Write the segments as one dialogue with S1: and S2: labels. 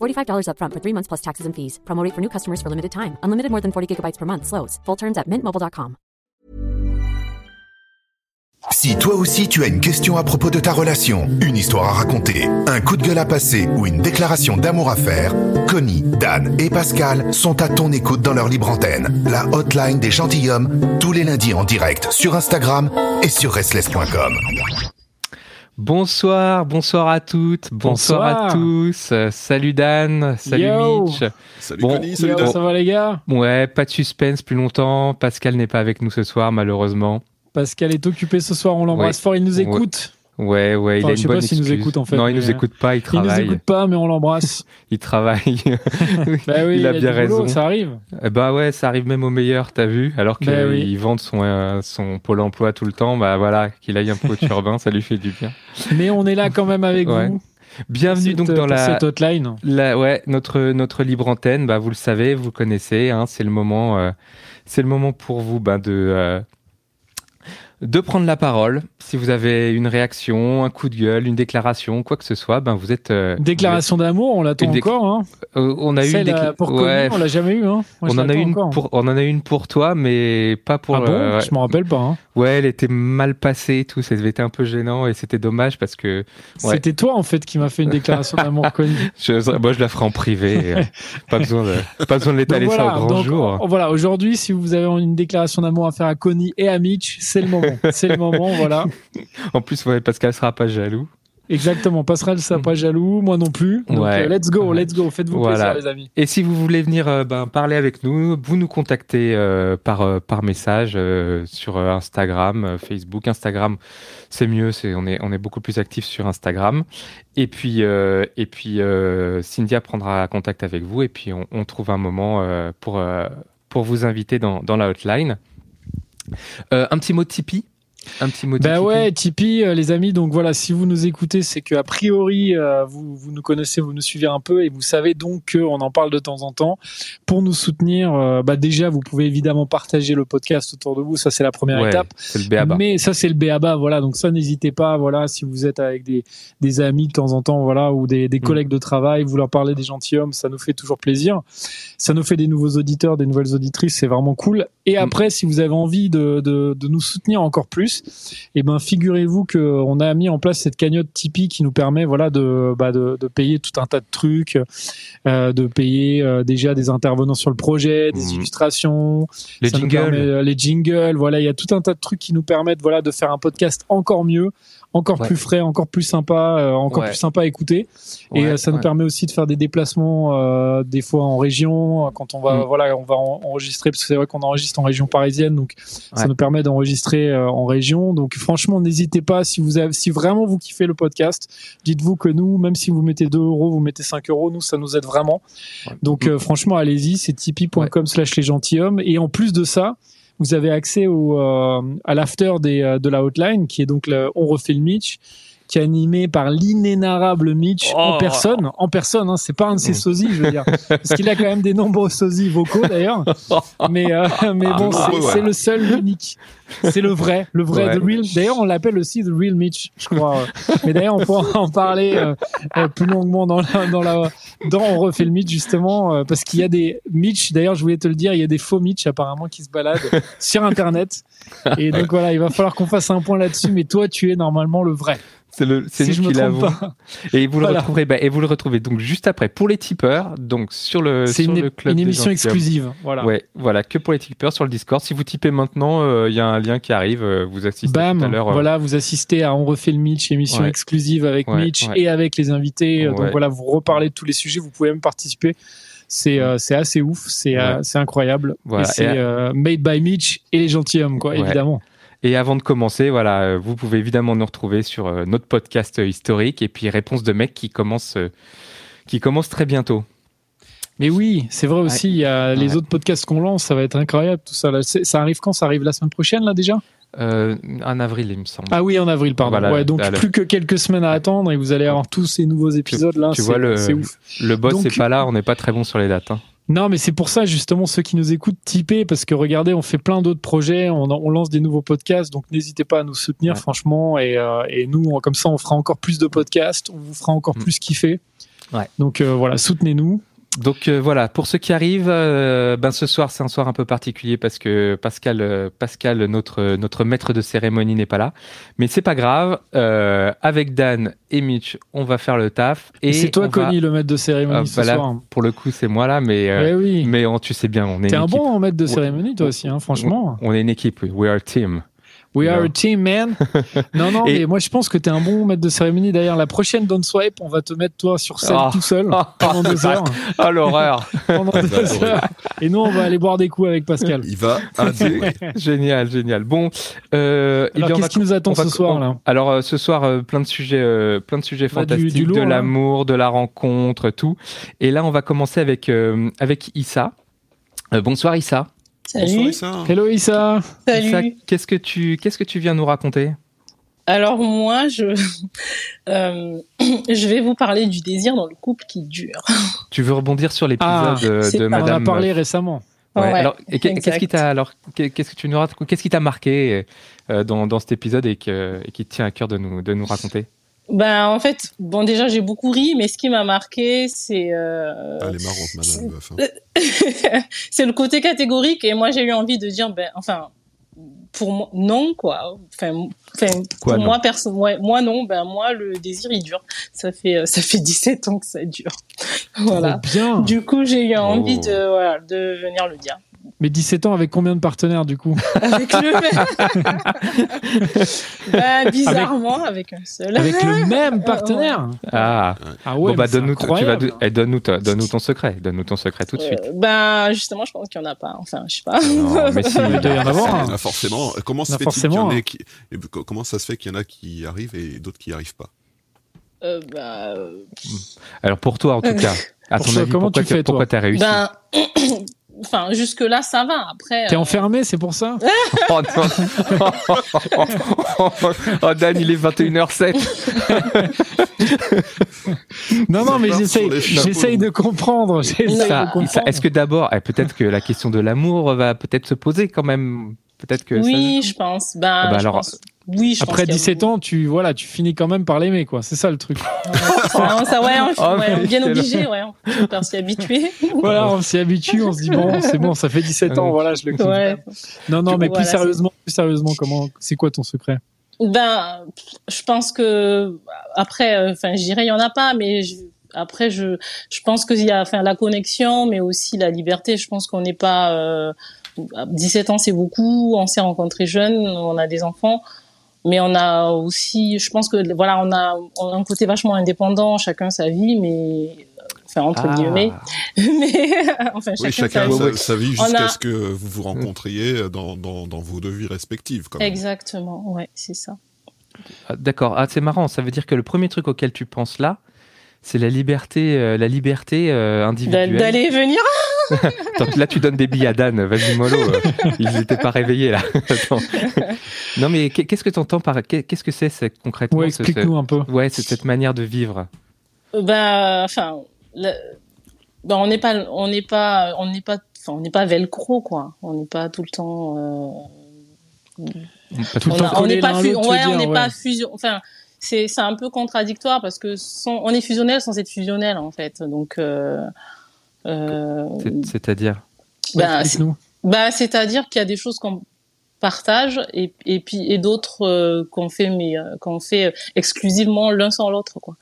S1: $45 upfront for three months plus taxes and fees. Promo rate for new customers for limited time. Unlimited more than 40 gigabytes per month. Slows. Full terms at mintmobile.com.
S2: Si toi aussi tu as une question à propos de ta relation, une histoire à raconter, un coup de gueule à passer ou une déclaration d'amour à faire, Connie, Dan et Pascal sont à ton écoute dans leur libre antenne. La hotline des gentilshommes, tous les lundis en direct sur Instagram et sur restless.com.
S3: Bonsoir, bonsoir à toutes, bonsoir, à tous. Euh, salut Dan, salut
S4: Yo.
S3: Mitch.
S5: Salut
S3: Bon,
S5: Connie, salut
S4: Yo,
S5: Dan.
S4: ça va les gars
S3: Ouais, pas de suspense plus longtemps. Pascal n'est pas avec nous ce soir, malheureusement.
S4: Pascal est occupé ce soir, on l'embrasse
S3: Ouais.
S4: fort, il nous écoute.
S3: Ouais, ouais, il
S4: Enfin,
S3: a
S4: je
S3: une
S4: sais
S3: bonne
S4: pas s'il nous écoute, en fait,
S3: Non, il nous
S4: euh,
S3: écoute pas, il
S4: Il nous
S3: travaille.
S4: écoute pas, mais on l'embrasse.
S3: Il travaille.
S4: bah oui,
S3: il a bien
S4: boulot,
S3: raison.
S4: ça arrive.
S3: Eh bah ouais, ça arrive même au meilleur, t'as vu Alors qu'il
S4: Bah oui.
S3: vende son, euh, son pôle emploi tout le temps, bah voilà, qu'il aille un peu au turbin, ça lui fait du bien.
S4: Mais on est là quand même avec
S3: Ouais.
S4: vous.
S3: Bienvenue
S4: Cette-
S3: donc dans la,
S4: cette hotline.
S3: La- ouais, notre notre libre antenne, bah vous le savez, vous connaissez, hein, c'est le moment, euh, c'est le moment pour vous, bah, de euh, de prendre la parole. Si vous avez une réaction, un coup de gueule, une déclaration, quoi que ce soit, ben vous êtes. euh,
S4: Déclaration d'amour, on l'attend
S3: déc-
S4: encore. Hein.
S3: euh, on a eu une décla-
S4: euh, pour
S3: ouais,
S4: on l'a jamais eu. Hein. Moi,
S3: on en a une
S4: encore.
S3: pour, on en a une pour toi, mais pas pour.
S4: Ah bon?
S3: euh,
S4: Je m'en rappelle pas. hein.
S3: ouais, elle était mal passée, tout, ça été un peu gênant et c'était dommage parce que Ouais.
S4: C'était toi en fait qui m'a fait une déclaration d'amour Connie.
S3: je, moi je la ferai en privé, euh, pas besoin de, pas besoin de l'étaler
S4: Donc
S3: ça
S4: voilà,
S3: au grand
S4: donc,
S3: jour.
S4: oh, voilà, aujourd'hui, si vous avez une déclaration d'amour à faire à Connie et à Mitch, c'est le moment. C'est le moment, voilà.
S3: En plus, ouais, Pascal sera pas jaloux.
S4: Exactement. Passerelle, ça pas jaloux, moi non plus. Donc,
S3: Ouais.
S4: euh, let's go, let's go. Faites-vous
S3: Voilà.
S4: plaisir, les amis.
S3: Et si vous voulez venir euh, ben, parler avec nous, vous nous contactez euh, par, euh, par message sur Instagram, Facebook. Instagram, c'est mieux, c'est, on, est, on est beaucoup plus actif sur Instagram. Et puis, et puis Cynthia prendra contact avec vous et puis on, on trouve un moment pour, pour vous inviter dans, dans la hotline. Euh, un petit mot de Tipeee un petit mot de Tipeee
S4: ouais, Tipeee, euh, les amis. Donc voilà, si vous nous écoutez, c'est que a priori euh, vous, vous nous connaissez, vous nous suivez un peu et vous savez donc qu'on en parle de temps en temps. Pour nous soutenir, euh, bah déjà vous pouvez évidemment partager le podcast autour de vous. Ça c'est la première
S3: Ouais,
S4: étape.
S3: le béaba.
S4: Mais ça, c'est le béaba, voilà. Donc ça, n'hésitez pas, voilà, si vous êtes avec des, des amis de temps en temps, voilà, ou des,
S3: Mm.
S4: des collègues de travail, vous leur parlez des gentilshommes, ça nous fait toujours plaisir. Ça nous fait des nouveaux auditeurs, des nouvelles auditrices, c'est vraiment cool. Et
S3: Mm.
S4: après, si vous avez envie de, de, de nous soutenir encore plus, eh ben, figurez-vous que on a mis en place cette cagnotte Tipeee qui nous permet, voilà, de, bah, de, de payer tout un tas de trucs, euh, de payer euh, déjà des intervenants sur le projet, des
S3: Mm.
S4: illustrations,
S3: Les
S4: ça nous
S3: jingles.
S4: permet, euh, les jingles, voilà, il y a tout un tas de trucs qui nous permettent, voilà, de faire un podcast encore mieux, encore
S3: Ouais.
S4: plus frais, encore plus sympa, euh, encore
S3: Ouais.
S4: plus sympa à écouter. et
S3: Ouais,
S4: euh, ça nous permet aussi de faire des déplacements, euh, des fois en région, quand on va,
S3: Mm.
S4: voilà, on va en- enregistrer, parce que c'est vrai qu'on enregistre en région parisienne, donc ça nous permet d'enregistrer euh, en région. Donc franchement, n'hésitez pas si vous avez, si vraiment vous kiffez le podcast, dites-vous que nous, même si vous mettez 2 euros, vous mettez 5 euros, nous, ça nous aide vraiment. Donc euh, franchement, allez-y, c'est tipeee.com slash les gentilshommes. Et en plus de ça, vous avez accès euh, à l'after euh, de la hotline, qui est donc le On refait le Mitch, qui est animé par l'inénarrable Mitch en
S3: Oh.
S4: personne. En personne, hein, c'est pas un de ses
S3: Mm.
S4: sosies, je veux dire. Parce qu'il a quand même des nombreux sosies vocaux d'ailleurs. Mais, euh, mais bon,
S5: Ah,
S4: c'est
S5: ouais.
S4: le seul, l'unique. C'est le vrai, le vrai,
S3: Ouais.
S4: the real. D'ailleurs, on l'appelle aussi the real Mitch, je crois. Mais d'ailleurs, on pourra en parler euh, euh, plus longuement dans la, dans la, dans on refait le Mitch justement, euh, parce qu'il y a des Mitch. D'ailleurs, je voulais te le dire, il y a des faux Mitch apparemment qui se baladent sur Internet. Et donc voilà, il va falloir qu'on fasse un point là-dessus. Mais toi, tu es normalement le vrai.
S3: C'est le, c'est
S4: Si me
S3: qui
S4: pas.
S3: Et vous le retrouverez, bah, et vous le retrouvez donc juste après pour les tipeurs, donc sur le,
S4: C'est une,
S3: le club
S4: une
S3: des
S4: émission exclusive. Voilà.
S3: Ouais, voilà, que pour les tipeurs sur le Discord. Si vous tipez maintenant, euh, il y a un lien qui arrive. euh, vous assistez
S4: Bam,
S3: tout à l'heure. euh,
S4: voilà, vous assistez à On refait le Mitch, émission
S3: Ouais.
S4: exclusive avec
S3: Ouais,
S4: Mitch
S3: ouais.
S4: et avec les invités. Donc voilà, vous reparlez de tous les sujets, vous pouvez même participer. C'est euh, c'est assez ouf, c'est euh, incroyable.
S3: Voilà.
S4: Et c'est euh, made by Mitch et les gentilshommes, quoi,
S3: Ouais.
S4: évidemment.
S3: Et avant de commencer, voilà, euh, vous pouvez évidemment nous retrouver sur euh, notre podcast euh, historique et puis Réponse de mec qui commence, qui commence très bientôt.
S4: Mais oui, c'est vrai aussi, il y a les
S3: Ouais.
S4: autres podcasts qu'on lance, ça va être incroyable tout ça. Là. Ça arrive quand? Ça arrive la semaine prochaine, là déjà?
S3: Euh, en avril, il me semble.
S4: Ah oui, en avril, pardon.
S3: Voilà,
S4: ouais, donc
S3: le-
S4: plus que quelques semaines à attendre et vous allez avoir tous ces nouveaux épisodes là.
S3: tu vois, le-
S4: c'est ouf.
S3: Le boss
S4: Donc-
S3: n'est pas là, on n'est pas très bon sur les dates. hein.
S4: Non, mais c'est pour ça, justement, ceux qui nous écoutent, typez, parce que regardez, on fait plein d'autres projets, on, on lance des nouveaux podcasts, donc n'hésitez pas à nous soutenir,
S3: Ouais.
S4: franchement, et, euh, et nous, on- comme ça, on fera encore plus de podcasts, on vous fera encore
S3: Mm.
S4: plus kiffer.
S3: Ouais.
S4: Donc euh, voilà, soutenez-nous.
S3: Donc euh, voilà, pour ceux qui arrivent, euh, ben ce soir c'est un soir un peu particulier parce que Pascal, euh, Pascal notre notre maître de cérémonie n'est pas là, mais c'est pas grave. Euh, avec Dan et Mitch, on va faire le taf. Et
S4: c'est toi,
S3: on va-
S4: Connie, le maître de cérémonie
S3: Ah,
S4: ce
S3: bah
S4: soir.
S3: Pour le coup, c'est moi là, mais euh,
S4: Eh oui.
S3: mais on- tu sais bien, on est
S4: T'es un
S3: équipe.
S4: bon maître de cérémonie, toi aussi, hein, franchement.
S3: On est une équipe. We are a team.
S4: We are
S3: Non.
S4: a team, man. non, non,
S3: Et-
S4: mais moi, je pense que t'es un bon maître de cérémonie. D'ailleurs, la prochaine Don't Swipe, on va te mettre toi sur scène
S3: Ah.
S4: tout seul pendant deux heures.
S3: Oh l'horreur
S4: pendant deux
S5: adorer.
S4: heures. Et nous, on va aller boire des coups avec Pascal.
S5: Il va.
S3: Génial, génial. Bon, euh, eh
S4: Alors, qu'est-ce qui nous attend ce soir, là
S3: Alors euh, ce soir, euh, plein de sujets, euh, plein de sujets
S4: Bah,
S3: fantastiques,
S4: du lourd,
S3: de l'amour, de la rencontre, tout. Et là, on va commencer avec euh, avec Issa. Euh, bonsoir Issa.
S6: Salut.
S5: Issa.
S4: Hello, Issa.
S6: Salut.
S3: Issa, qu'est-ce que tu qu'est-ce que tu viens nous raconter
S6: Alors moi, je euh, je vais vous parler du désir dans le couple qui dure.
S3: Tu veux rebondir sur l'épisode
S4: Ah,
S6: c'est
S3: de
S6: pas-
S4: On en a
S3: Madame.
S4: parlé récemment.
S3: Ouais, alors, qu'est-ce qui t'a alors qu'est- qu'est-ce que tu nous racontes Qu'est-ce qui t'a marqué euh, dans, dans cet épisode et, que, et qui te tient à cœur de nous de nous raconter?
S6: Ben en fait, bon déjà j'ai beaucoup ri, mais ce qui m'a marqué, c'est euh,
S5: Ah, Elle est marrante, Madame Meuf. hein.
S6: c'est le côté catégorique. Et moi j'ai eu envie de dire, ben enfin pour moi non quoi. Enfin, enfin
S3: Quoi,
S6: pour
S3: non
S6: moi personne, ouais, moi non. Ben moi le désir il dure. Ça fait euh, ça fait 17 ans que ça dure. voilà.
S4: Trop bien.
S6: Du coup j'ai eu envie
S3: Oh.
S6: de voilà de venir le dire.
S4: Mais 17 ans avec combien de partenaires du coup?
S6: Avec le même. bah, bizarrement, avec... un seul.
S4: Avec le même partenaire?
S3: Ah,
S4: Ah ouais,
S3: bon bah donne-nous eh, donne-nous ta- donne-nous ton secret, donne-nous ton secret tout de suite.
S6: Euh, bah, justement, je pense qu'il n'y en a pas. Enfin, je sais pas.
S3: Non, mais si.
S4: Il doit y en avoir
S5: Il y
S4: un.
S5: en a forcément. Comment
S4: y en
S5: se
S4: a
S5: fait-il qu'il y en ait qui... Comment ça se fait qu'il y en a qui arrivent et d'autres qui n'y arrivent pas?
S6: Euh, bah, euh,
S3: Alors pour toi en tout cas, à
S4: Pour
S3: ton
S4: toi,
S3: avis,
S4: comment
S3: pourquoi
S4: tu fais,
S3: pourquoi t'as réussi?
S6: Ben, enfin, jusque-là, ça va. Après.
S4: T'es
S6: euh,
S4: enfermé, c'est pour ça
S3: Oh Oh Dan, il est 21h07
S4: Non, non, mais j'essaye, j'essaye de comprendre.
S3: Est-ce que d'abord, eh, peut-être que la question de l'amour va peut-être se poser quand même Peut-être que ça-
S6: Oui, je pense. Ben,
S3: bah
S6: je
S3: alors-
S6: pense- Oui, je
S4: Après
S6: pense qu'il y a
S4: 17 ans, tu voilà, tu finis quand même par l'aimer, quoi. C'est ça le truc.
S6: Ça, ça, ouais, on,
S3: Oh,
S6: ouais,
S3: mais
S6: bien obligé, ouais. On s'y habituer.
S4: Voilà, on s'y habitue, on se dit bon, c'est bon, ça fait 17 ans,
S3: Ouais.
S4: voilà, je le kiffe.
S6: Ouais.
S4: Non, non,
S6: Du
S4: mais
S6: coup,
S4: plus
S6: voilà,
S4: sérieusement, plus sérieusement, comment, c'est quoi ton secret?
S6: Ben, je pense que après, euh, enfin, je dirais il y en a pas, mais je- après, je, je pense qu'il y a, enfin, la connexion, mais aussi la liberté. Je pense qu'on n'est pas, euh, 17 ans, c'est beaucoup. On s'est rencontrés jeunes, on a des enfants, mais on a aussi, je pense que voilà, on a, on a un côté vachement indépendant, chacun sa vie, mais enfin entre
S3: Ah.
S6: guillemets, mais enfin
S5: Oui,
S6: chacun,
S5: chacun
S6: sa
S5: sa,
S6: vie.
S5: sa vie jusqu'à
S6: a-
S5: ce que vous vous rencontriez dans, dans, dans vos deux vies respectives. Quand même.
S6: Exactement, ouais, c'est ça.
S3: Ah, D'accord, ah, c'est marrant, ça veut dire que le premier truc auquel tu penses là, c'est la liberté, euh, la liberté euh, individuelle.
S6: D'aller et venir.
S3: Attends, là, tu donnes des billes à Dan. Vas-y, mollo. ils n'étaient pas réveillés, là. Attends. Non, mais qu'est- qu'est-ce que tu entends par. qu'est- Qu'est-ce que c'est c'est concrètement
S4: Ouais,
S3: ce-
S4: explique-nous un peu.
S3: ce- Ouais, c'est cette manière de vivre.
S6: Ben, enfin, le- ben, on n'est pas, on n'est pas, on n'est pas, enfin, on n'est pas velcro, quoi. On n'est pas tout le temps. euh,
S3: Pas tout
S6: on a- n'est pas, fu- ouais, on
S4: dire,
S6: n'est
S4: ouais.
S6: pas fusion. Enfin, c'est, c'est un peu contradictoire parce que sans- on est fusionnel sans être fusionnel, en fait. Donc, euh,
S3: C'est-à-dire.
S6: ben, c'est-
S4: Explique-nous.
S6: bah, c'est-à-dire qu'il y a des choses qu'on partage et, et puis et d'autres euh, qu'on fait mais euh, qu'on fait exclusivement l'un sans l'autre quoi.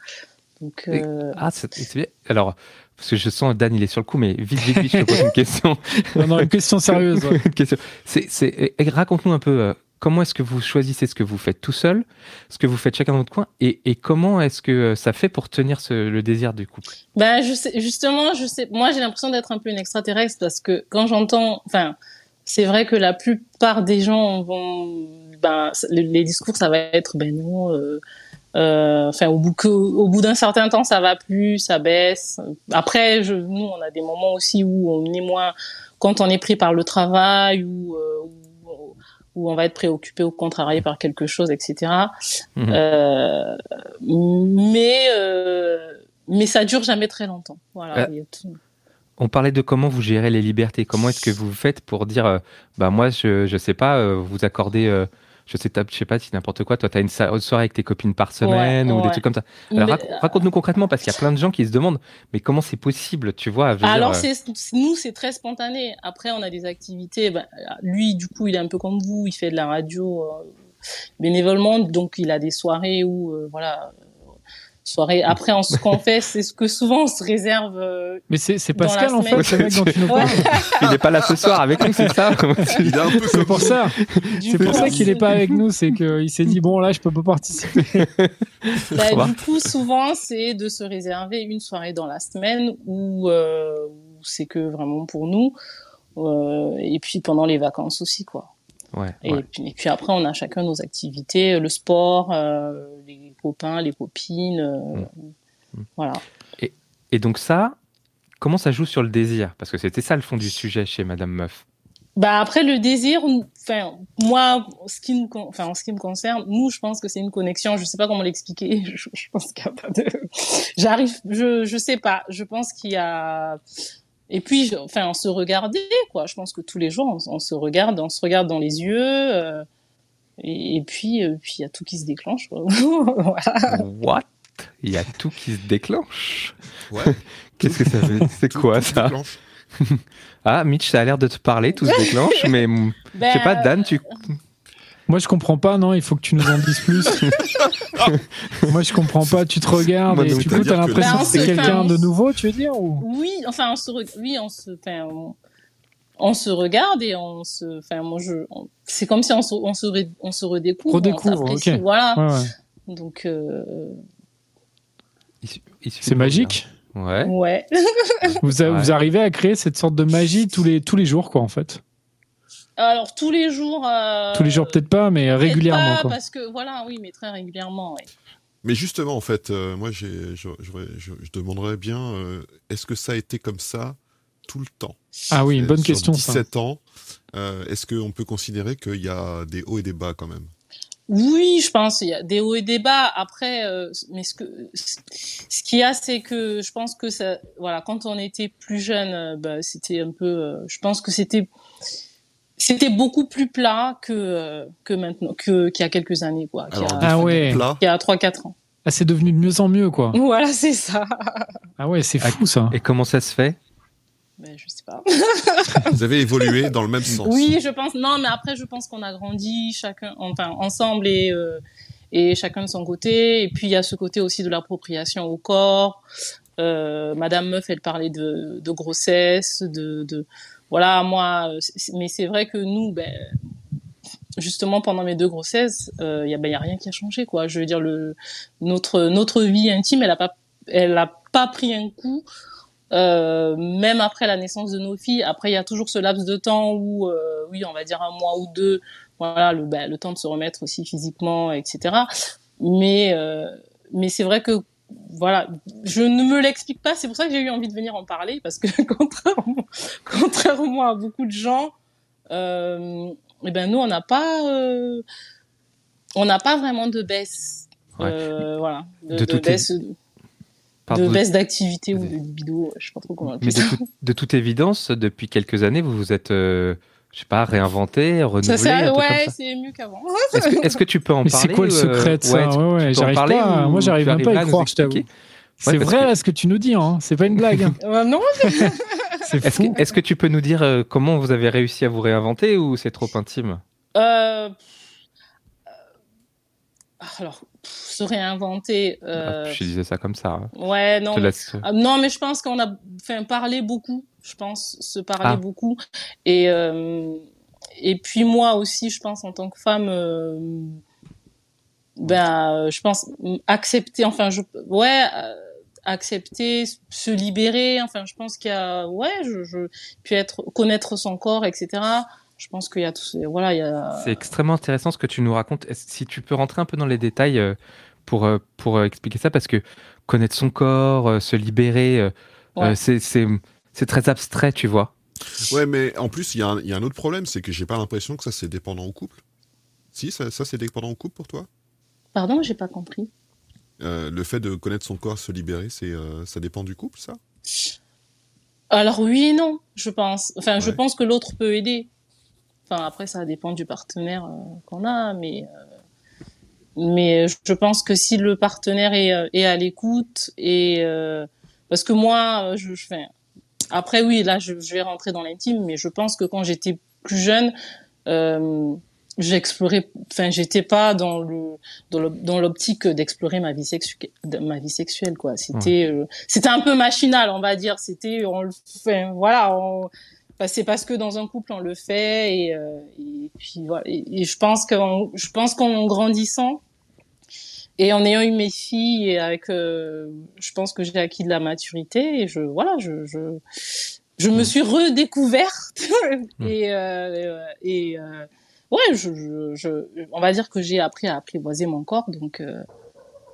S6: Donc euh,
S3: Ah, c'est bien. Alors, parce que je sens Dan, il est sur le coup, mais vite, vite, vite, je te pose une question.
S4: Non, non, une question sérieuse. ouais.
S3: Une question. C'est, raconte-nous un peu euh, comment est-ce que vous choisissez ce que vous faites tout seul, ce que vous faites chacun dans votre coin, et, comment est-ce que euh, ça fait pour tenir le désir du couple?
S6: Ben, justement, je sais, moi, j'ai l'impression d'être un peu une extraterrestre parce que quand j'entends, enfin, c'est vrai que la plupart des gens vont, ben, les, discours, ça va être, ben non, euh, euh, enfin, au bout d'un certain temps, ça va plus, ça baisse. Après, je, nous, on a des moments aussi où on est moins, quand on est pris par le travail ou, où on va être préoccupé ou contrarié par quelque chose, etc.
S3: Mhm.
S6: Euh, mais euh, mais ça dure jamais très longtemps. Voilà.
S3: Euh. On parlait de comment vous gérez les libertés. Comment est-ce que vous faites pour dire, euh, bah moi, je, je sais pas, vous accordez, je sais, je sais pas si n'importe quoi. Toi, tu as une soirée avec tes copines par semaine
S6: Ouais,
S3: ou des trucs comme ça. Alors, rac- raconte-nous concrètement parce qu'il y a plein de gens qui se demandent, mais comment c'est possible, tu vois veux
S6: Alors
S3: euh,
S6: c'est nous c'est très spontané. Après on a des activités. Ben, lui du coup il est un peu comme vous. Il fait de la radio euh, bénévolement. Donc il a des soirées où euh, voilà soirée. Après on, ce qu'on fait c'est ce que souvent on se réserve. euh,
S4: Mais c'est c'est
S6: Dans la
S4: Pascal, en fait, le mec dont tu nous parles.
S3: il n'est pas là ce soir avec nous, c'est ça
S5: Il est un peu
S4: C'est pour ça. C'est pour ça qu'il est pas avec nous. C'est qu'il s'est dit, bon, là, je peux pas participer.
S6: Bah, du coup, souvent, c'est de se réserver une soirée dans la semaine où, euh, où c'est que vraiment pour nous. Euh, et puis pendant les vacances aussi, quoi.
S3: Ouais,
S6: Et,
S3: ouais.
S6: puis, et puis après, on a chacun nos activités, le sport, euh, les copains, les copines. euh,
S3: Mm.
S6: Voilà.
S3: Et donc ça, comment ça joue sur le désir? Parce que c'était ça le fond du sujet chez Madame Meuf.
S6: Bah après le désir, enfin moi, ce qui me, con- enfin en ce qui me concerne, nous je pense que c'est une connexion. Je sais pas comment l'expliquer. Je, je pense qu'il y a pas de. J'arrive, je je sais pas. Je pense qu'il y a. Et puis, je- enfin, on se regardait quoi. Je pense que tous les jours on, on se regarde, on se regarde dans les yeux. euh, et, et puis, euh, puis il y a tout qui se déclenche. quoi. Voilà.
S3: What? Il y a tout qui se déclenche?
S5: Ouais.
S3: Qu'est-ce que ça veut C'est quoi
S5: tout
S3: ça? Ah, Mitch, ça a l'air de te parler, tout se déclenche, mais je sais pas,
S6: Ben,
S3: Dan, tu.
S4: Moi, je comprends pas, non, il faut que tu nous en dises plus. Moi, je comprends pas, tu te regardes
S3: Moi
S4: et du coup, t'as l'impression
S6: là-
S4: que c'est quelqu'un de nouveau, tu veux dire ou...
S6: Oui, enfin, on se, re- oui, on se, enfin, on, on se regarde et on se, enfin, moi, je, on- c'est comme si on se, on se, re- on se redécouvre,
S4: Redécouvre,
S6: on voilà.
S4: Ouais, ouais.
S6: Donc, euh,
S4: C'est magique.
S3: Ouais.
S6: ouais.
S4: Vous, a-
S3: Ouais.
S4: vous arrivez à créer cette sorte de magie tous les, tous les jours, quoi, en fait.
S6: Alors, tous les jours, euh,
S4: Tous les jours, peut-être pas, mais régulièrement,
S6: pas,
S4: quoi.
S6: Parce que, voilà, oui, mais très régulièrement, ouais.
S5: Mais justement, en fait, euh, moi, je, je, je demanderais bien, euh, est-ce que ça a été comme ça tout le temps?
S4: Ah oui, une
S5: Euh,
S4: bonne
S5: sur
S4: question, ça.
S5: 17 ans, euh, est-ce qu'on peut considérer qu'il y a des hauts et des bas quand même?
S6: Oui, je pense il y a des hauts et des bas. Après, euh, mais ce que ce qu'il y a, c'est que je pense que ça, voilà, quand on était plus jeune, bah, c'était un peu. euh, je pense que c'était c'était beaucoup plus plat que euh, que maintenant, que qu'il y a quelques années, quoi. Qu'il y
S5: Alors,
S6: a,
S4: Ah ouais.
S5: Plat,
S6: qu'il y a 3-4 ans.
S4: Ah, c'est devenu de mieux en mieux, quoi.
S6: Voilà, c'est ça.
S4: Ah ouais, c'est fou, ça.
S3: Et comment ça se fait?
S6: Mais je sais pas.
S5: vous avez évolué dans le même sens.
S6: Oui, je pense. Non, mais après, je pense qu'on a grandi chacun, enfin, ensemble et euh, et chacun de son côté. Et puis il y a ce côté aussi de l'appropriation au corps. Euh, Madame Meuf, elle parlait de, de grossesse, de, de voilà, moi. euh, Mais c'est vrai que nous, ben, justement pendant mes deux grossesses, il y a ben y a rien qui a changé quoi. Je veux dire le notre notre vie intime, elle a pas elle a pas pris un coup. Euh, même après la naissance de nos filles, après il y a toujours ce laps de temps où, euh, oui, on va dire un mois ou deux, voilà, le, ben, le temps de se remettre aussi physiquement, etc. Mais, euh, mais c'est vrai que, voilà, je ne me l'explique pas. C'est pour ça que j'ai eu envie de venir en parler parce que contrairement, contrairement à beaucoup de gens, euh, eh ben nous on n'a pas, euh, on n'a pas vraiment de baisse,
S3: Ouais.
S6: euh, voilà, de, baisse, de baisse d'activité ou de libido, je sais pas trop comment
S3: Mais de,
S6: ça.
S3: tout- de toute évidence, depuis quelques années, vous vous êtes, je sais pas, réinventé, renouvelé,
S6: Ça, ouais, c'est mieux qu'avant.
S3: Est-ce que, tu peux en
S4: Mais
S3: parler
S4: c'est quoi le
S3: euh,
S4: secret de ça
S3: ouais, tu-
S4: Ouais, j'arrive pas.
S3: ou
S4: Moi, j'arrive même pas à y croire, je t'avoue. C'est
S3: Ouais,
S4: vrai,
S3: que-
S4: ce que tu nous dis, hein. C'est pas une blague. hein.
S6: Euh, non,
S4: C'est
S3: Est-ce
S4: fou.
S3: que, est-ce que tu peux nous dire euh, comment vous avez réussi à vous réinventer ou c'est trop intime?
S6: Euh, alors, se réinventer. Euh...
S3: Je disais ça comme ça. hein.
S6: Ouais, non. Mais- Ah, Non, mais je pense qu'on a enfin, parlé beaucoup. Je pense se parler
S3: Ah.
S6: beaucoup. Et, euh, et puis moi aussi, je pense en tant que femme, euh, ben, je pense accepter, enfin, je, ouais, accepter, se libérer. Enfin, je pense qu'il y a, ouais, je, je, puis être, connaître son corps, etc. Je pense qu'il y a tout, ce- voilà, il y a.
S3: C'est extrêmement intéressant ce que tu nous racontes. Si tu peux rentrer un peu dans les détails euh, pour, euh, pour euh, expliquer ça, parce que connaître son corps, se libérer,
S6: Ouais.
S3: c'est- c'est c'est très abstrait, tu vois.
S5: Ouais, mais en plus, il y, a un- il y a un autre problème, c'est que j'ai pas l'impression que ça c'est dépendant au couple. Si, ça, ça, c'est dépendant au couple pour toi?
S6: Pardon, j'ai pas compris.
S5: Euh, Le fait de connaître son corps, se libérer, c'est euh, ça dépend du couple, ça?
S6: Alors oui et non, je pense. Enfin, je pense que l'autre peut aider. Enfin, après, ça dépend du partenaire euh, qu'on a, mais euh, mais je pense que si le partenaire est, euh, est à l'écoute et euh, parce que moi, je, je fais. Après, oui, là, je, je vais rentrer dans l'intime, mais je pense que quand j'étais plus jeune, j'explorais. Enfin, j'étais pas dans le dans l'optique d'explorer ma vie sexuelle, ma vie sexuelle, quoi. C'était c'était un peu machinal, on va dire. C'était, on le voilà, on, bah, c'est parce que dans un couple on le fait et, euh, et puis voilà. Et, et je pense qu'en, je pense qu'en grandissant et en ayant eu mes filles et avec, euh, je pense que j'ai acquis de la maturité et je, voilà, je, je, je me suis redécouverte et euh, et euh, ouais, je, je, je, on va dire que j'ai appris à apprivoiser mon corps, donc.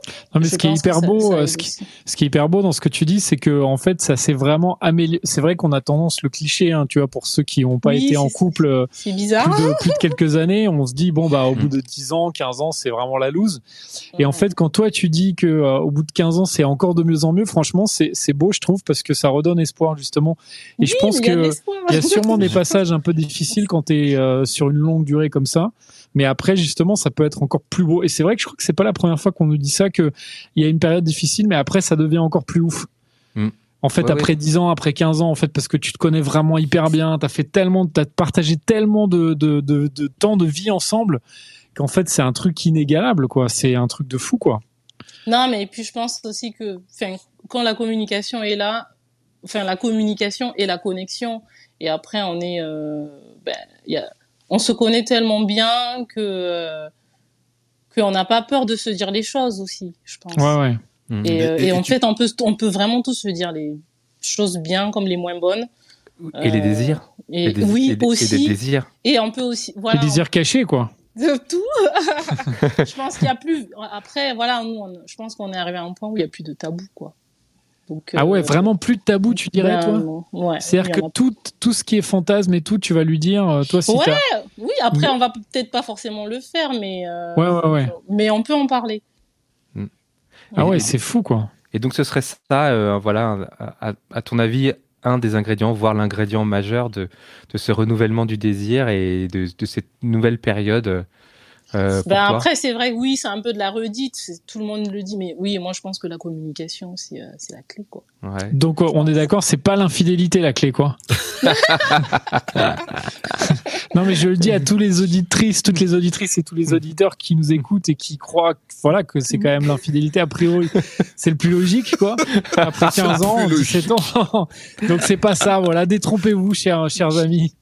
S6: Euh,
S4: Non, mais
S6: je
S4: ce qui est hyper
S6: ça-
S4: beau,
S6: ça
S4: euh, ce qui, ce qui est hyper beau dans ce que tu dis, c'est que en fait, ça s'est vraiment amélioré. C'est vrai qu'on a tendance le cliché, hein, tu vois, pour ceux qui n'ont pas
S6: Oui,
S4: été en couple euh,
S6: C'est bizarre.
S4: plus de, plus de quelques années, on se dit bon bah au bout de 10 ans, 15 ans, c'est vraiment la loose. Et en fait, quand toi tu dis que euh, au bout de 15 ans, c'est encore de mieux en mieux, franchement, c'est c'est beau, je trouve, parce que ça redonne espoir justement. Et je pense que il y a sûrement des passages un peu difficiles quand tu es sur une longue durée comme ça. Mais après, justement, ça peut être encore plus beau. Et c'est vrai que je crois que c'est pas la première fois qu'on nous dit ça, que il y a une période difficile, mais après, ça devient encore plus ouf.
S3: Mm.
S4: En fait,
S3: Ouais,
S4: après 10 ans, après 15 ans, en fait, parce que tu te connais vraiment hyper bien, t'as fait tellement, t'as partagé tellement de, de, de, de temps de vie ensemble, qu'en fait, c'est un truc inégalable, quoi. C'est un truc de fou, quoi.
S6: Non, mais puis je pense aussi que, quand la communication est là, enfin, la communication et la connexion, et après, on est, euh, ben, il y a, on se connaît tellement bien que, euh, qu'on n'a pas peur de se dire les choses aussi, je pense.
S4: Ouais, ouais.
S3: Mm.
S6: Et,
S5: Et-
S6: et
S5: et
S6: en
S5: tu-
S6: fait, on peut, on peut vraiment tous se dire les choses bien comme les moins bonnes.
S3: Et les
S6: Euh,
S3: désirs.
S6: Et,
S3: Et des-
S6: oui, aussi.
S3: Et des désirs.
S6: Et on peut aussi, voilà.
S4: Les désirs cachés, quoi.
S6: de tout. je pense qu'il y a plus. Après, voilà, nous, on- je pense qu'on est arrivé à un point où il y a plus de tabou, quoi. Donc,
S4: Ah ouais,
S6: euh,
S4: vraiment plus de tabou, tu dirais,
S6: ben,
S4: toi?
S6: Ouais.
S4: C'est-à-dire que
S6: a
S4: tout, tout ce qui est fantasme et tout, tu vas lui dire, euh, toi, si
S6: Ouais. Oui, après,
S4: Mais-
S6: on va peut-être pas forcément le faire, mais. euh,
S4: Ouais, ouais, ouais.
S6: Mais on peut en parler.
S4: Ah ouais, c'est fou, quoi.
S3: Et donc, ce serait ça, euh, voilà, à, à- à ton avis, un des ingrédients, voire l'ingrédient majeur de, de ce renouvellement du désir et de, de cette nouvelle période euh,
S6: Ben après, c'est vrai, oui, c'est un peu de la redite. Tout le monde le dit, mais oui, moi, je pense que la communication, c'est euh, c'est la clé, quoi.
S3: Ouais.
S4: Donc euh, on est d'accord, c'est pas l'infidélité la clé quoi. non mais je le dis à tous les auditrices, toutes les auditrices et tous les auditeurs qui nous écoutent et qui croient voilà que c'est quand même l'infidélité a priori, c'est le plus logique quoi. Après 15 ans,
S5: plus
S4: 17 ans. Donc c'est pas ça, voilà, détrompez-vous chers chers amis.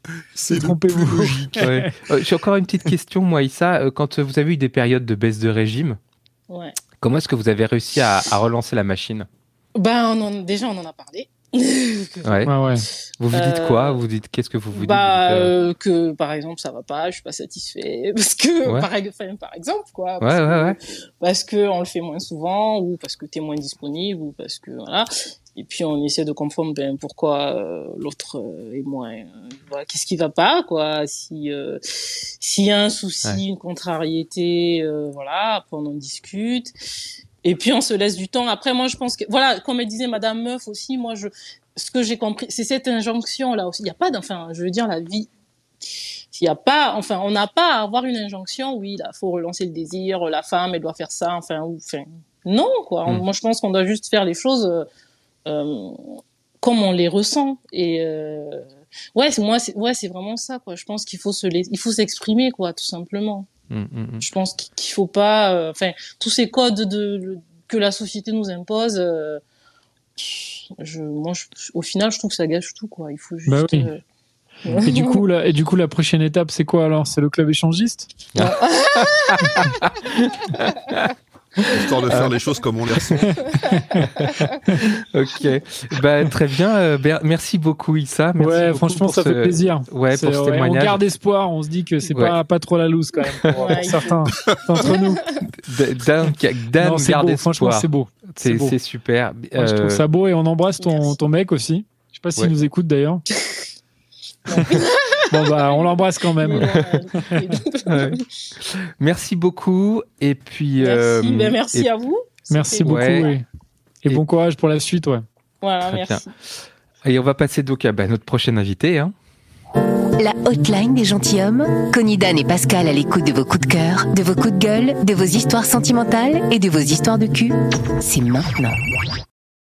S4: Détrompez-vous.
S3: Ouais. Euh, J'ai encore une petite question, moi, Issa. Euh, Quand vous avez eu des périodes de baisse de régime,
S6: Ouais.
S3: comment est-ce que vous avez réussi à, à relancer la machine?
S6: Ben, on en- déjà, on en a parlé.
S3: ouais.
S4: Ouais.
S3: Vous vous dites
S6: Euh,
S3: quoi Vous dites qu'est-ce que vous vous
S6: bah,
S3: dites euh,
S6: euh, que par exemple ça va pas, je suis pas satisfait parce que
S3: Ouais.
S6: par, enfin, par exemple quoi.
S3: Ouais,
S6: parce
S3: ouais,
S6: que-
S3: ouais.
S6: Parce que on le fait moins souvent ou parce que tu es moins disponible ou parce que voilà. Et puis on essaie de comprendre ben pourquoi euh, l'autre euh, est moins. euh, voilà, qu'est-ce qui va pas quoi Si s'il y a un souci,
S3: Ouais.
S6: une contrariété, voilà. Après on en discute. Et puis on se laisse du temps. Après moi je pense que voilà comme disait Madame Meuf aussi. Moi je ce que j'ai compris c'est cette injonction là aussi. Il y a pas d'enfin. Je veux dire la vie s'il y a pas, enfin, on n'a pas à avoir une injonction. Oui, là, faut relancer le désir. La femme, elle doit faire ça. Enfin, ou, enfin, non, quoi. On-
S3: Mm.
S6: moi, je pense qu'on doit juste faire les choses comme on les ressent. Et euh, ouais, c'est moi, c'est ouais, c'est vraiment ça, quoi. Je pense qu'il faut se, il faut s'exprimer, quoi, tout simplement.
S3: Mm, mm, mm.
S6: Je pense qu'il faut pas, euh, enfin, tous ces codes de que la société nous impose. euh, je, moi, je- au final, je trouve que ça gâche tout, quoi. Il faut juste.
S4: Bah oui.
S6: euh,
S4: Et du coup, là, et du coup, la prochaine étape, c'est quoi alors? C'est le club échangiste
S5: Histoire de faire les choses comme on les ressent.
S3: Ok. Bah, très bien. euh, Ber- merci beaucoup, Issa. Merci
S4: Ouais,
S3: beaucoup
S4: franchement, ça
S3: ce-
S4: fait plaisir.
S3: Ouais,
S4: C'est-
S3: pour ce
S4: ouais, on
S3: témoignage.
S4: garde espoir, on se dit que c'est
S3: Ouais.
S4: pas, pas trop la loose quand même pour,
S6: Ouais,
S4: pour certains d'entre nous.
S3: Dan, Dan garde
S4: beau, franchement,
S3: espoir.
S4: c'est beau. c'est
S3: C'est
S4: beau.
S3: c'est super.
S4: Moi, je
S3: Euh,
S4: trouve ça beau et on embrasse ton, ton mec aussi. Je sais pas s'il
S3: Ouais.
S4: nous écoute d'ailleurs. bon, bah, on l'embrasse quand même.
S3: ouais. Merci beaucoup. Et puis. euh,
S6: Merci, ben, merci
S3: et-
S6: à vous.
S4: Merci beaucoup.
S3: Ouais.
S4: Et, et
S3: Et-
S4: bon courage pour la suite, ouais.
S6: Voilà,
S3: Très
S6: merci.
S3: Et on va passer donc à bah, notre prochain invité. Hein.
S7: La hotline des gentilshommes. Connie Dan et Pascal à l'écoute de vos coups de cœur, de vos coups de gueule, de vos histoires sentimentales et de vos histoires de cul. C'est maintenant.